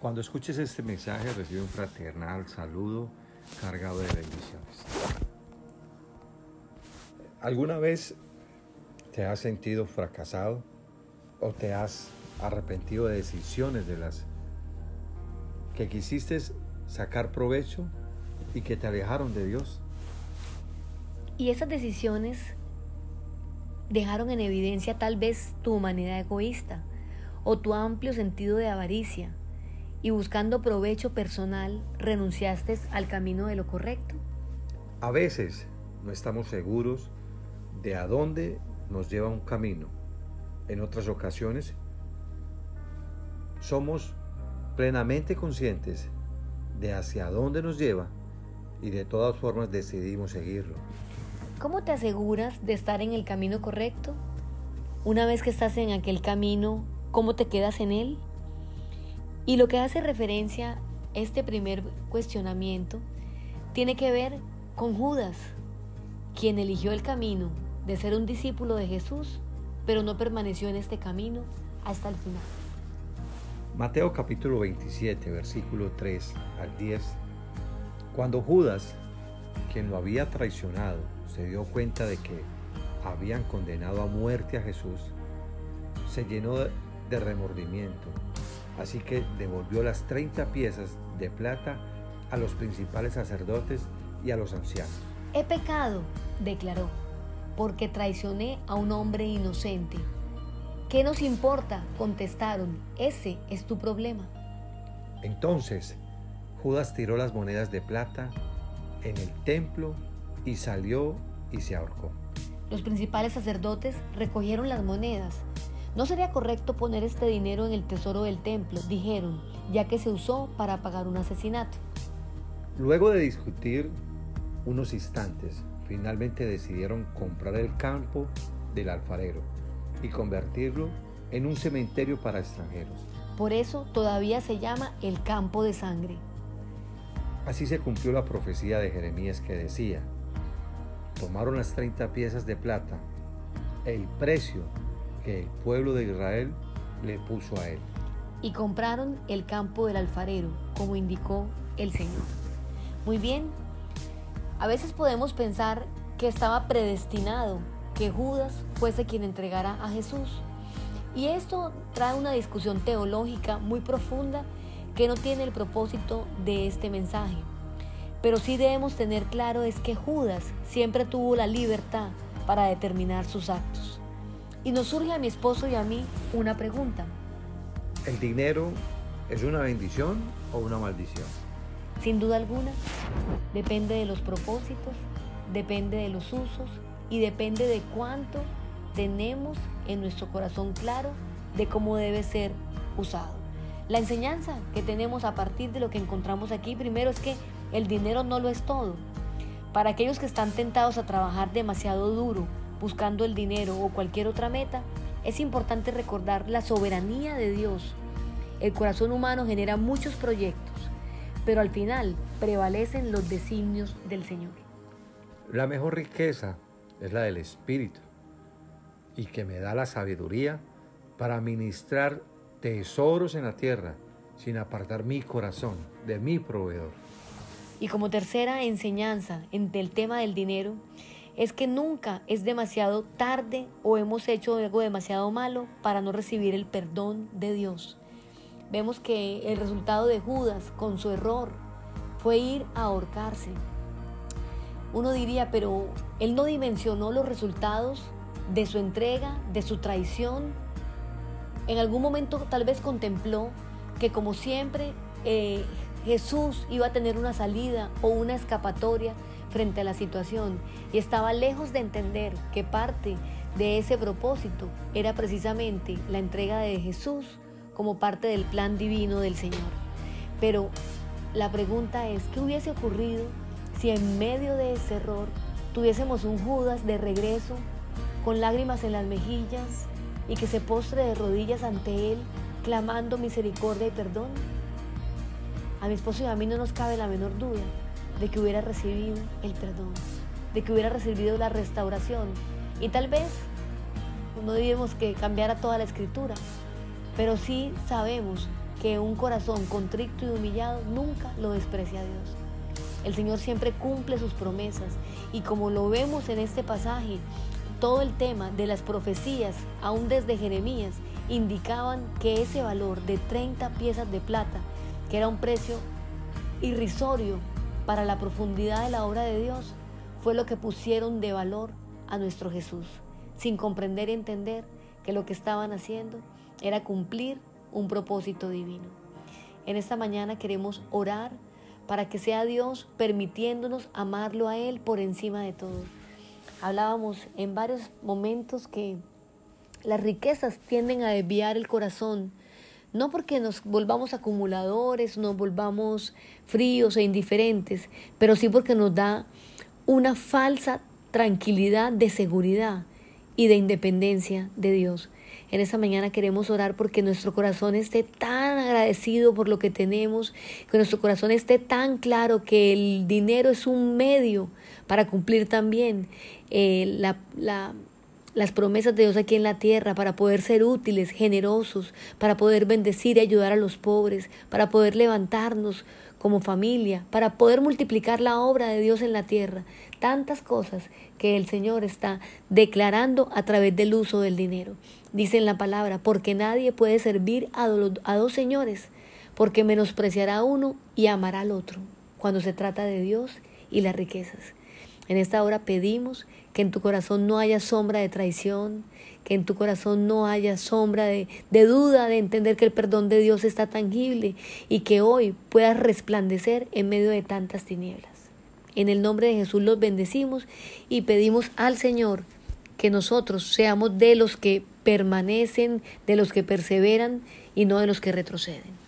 Cuando escuches este mensaje, recibe un fraternal saludo cargado de bendiciones. ¿Alguna vez te has sentido fracasado o te has arrepentido de decisiones de las que quisiste sacar provecho y que te alejaron de Dios? Y esas decisiones dejaron en evidencia tal vez tu humanidad egoísta o tu amplio sentido de avaricia y buscando provecho personal renunciaste al camino de lo correcto? A veces no estamos seguros de a dónde nos lleva un camino. En otras ocasiones somos plenamente conscientes de hacia dónde nos lleva y de todas formas decidimos seguirlo. ¿Cómo te aseguras de estar en el camino correcto? Una vez que estás en aquel camino, ¿cómo te quedas en él? Y lo que hace referencia este primer cuestionamiento tiene que ver con Judas, quien eligió el camino de ser un discípulo de Jesús, pero no permaneció en este camino hasta el final. Mateo capítulo 27, versículo 3 al 10. Cuando Judas, quien lo había traicionado, se dio cuenta de que habían condenado a muerte a Jesús, se llenó de remordimiento, así que devolvió las 30 piezas de plata a los principales sacerdotes y a los ancianos. He pecado, declaró, porque traicioné a un hombre inocente. ¿Qué nos importa? contestaron, ese es tu problema. Entonces Judas tiró las monedas de plata en el templo y salió y se ahorcó. Los principales sacerdotes recogieron las monedas. No sería correcto poner este dinero en el tesoro del templo, dijeron, ya que se usó para pagar un asesinato. Luego de discutir unos instantes, finalmente decidieron comprar el campo del alfarero y convertirlo en un cementerio para extranjeros. Por eso todavía se llama el campo de sangre. Así se cumplió la profecía de Jeremías que decía, tomaron las 30 piezas de plata, el precio que el pueblo de Israel le puso a él. Y compraron el campo del alfarero, como indicó el Señor. Muy bien, a veces podemos pensar que estaba predestinado que Judas fuese quien entregara a Jesús. Y esto trae una discusión teológica muy profunda que no tiene el propósito de este mensaje. Pero sí debemos tener claro es que Judas siempre tuvo la libertad para determinar sus actos. Y nos surge a mi esposo y a mí una pregunta. ¿El dinero es una bendición o una maldición? Sin duda alguna, depende de los propósitos, depende de los usos y depende de cuánto tenemos en nuestro corazón claro de cómo debe ser usado. La enseñanza que tenemos a partir de lo que encontramos aquí primero es que el dinero no lo es todo. Para aquellos que están tentados a trabajar demasiado duro buscando el dinero o cualquier otra meta, es importante recordar la soberanía de Dios. El corazón humano genera muchos proyectos, pero al final prevalecen los designios del Señor. La mejor riqueza es la del Espíritu y que me da la sabiduría para ministrar tesoros en la tierra sin apartar mi corazón de mi proveedor. Y como tercera enseñanza en el tema del dinero, es que nunca es demasiado tarde o hemos hecho algo demasiado malo para no recibir el perdón de Dios. Vemos que el resultado de Judas con su error fue ir a ahorcarse. Uno diría, pero él no dimensionó los resultados de su entrega, de su traición. En algún momento tal vez contempló que como siempre eh, Jesús iba a tener una salida o una escapatoria frente a la situación y estaba lejos de entender que parte de ese propósito era precisamente la entrega de Jesús como parte del plan divino del Señor. Pero la pregunta es, ¿qué hubiese ocurrido si en medio de ese error tuviésemos un Judas de regreso con lágrimas en las mejillas y que se postre de rodillas ante Él clamando misericordia y perdón? A mi esposo y a mí no nos cabe la menor duda de que hubiera recibido el perdón, de que hubiera recibido la restauración. Y tal vez no debemos que cambiara toda la escritura, pero sí sabemos que un corazón contrito y humillado nunca lo desprecia a Dios. El Señor siempre cumple sus promesas y como lo vemos en este pasaje, todo el tema de las profecías, aún desde Jeremías, indicaban que ese valor de 30 piezas de plata, que era un precio irrisorio para la profundidad de la obra de Dios, fue lo que pusieron de valor a nuestro Jesús, sin comprender y entender que lo que estaban haciendo era cumplir un propósito divino. En esta mañana queremos orar para que sea Dios permitiéndonos amarlo a Él por encima de todo. Hablábamos en varios momentos que las riquezas tienden a desviar el corazón, no porque nos volvamos acumuladores, nos volvamos fríos e indiferentes, pero sí porque nos da una falsa tranquilidad de seguridad y de independencia de Dios. En esta mañana queremos orar porque nuestro corazón esté tan agradecido por lo que tenemos, que nuestro corazón esté tan claro que el dinero es un medio para cumplir también eh, la, la, las promesas de Dios aquí en la tierra, para poder ser útiles, generosos, para poder bendecir y ayudar a los pobres, para poder levantarnos como familia, para poder multiplicar la obra de Dios en la tierra. Tantas cosas que el Señor está declarando a través del uso del dinero. Dice en la palabra, porque nadie puede servir a, a dos señores, porque menospreciará a uno y amará al otro, cuando se trata de Dios y las riquezas. En esta hora pedimos que en tu corazón no haya sombra de traición, que en tu corazón no haya sombra de, de, duda, de entender que el perdón de Dios está tangible y que hoy puedas resplandecer en medio de tantas tinieblas. En el nombre de Jesús los bendecimos y pedimos al Señor que nosotros seamos de los que permanecen, de los que perseveran y no de los que retroceden.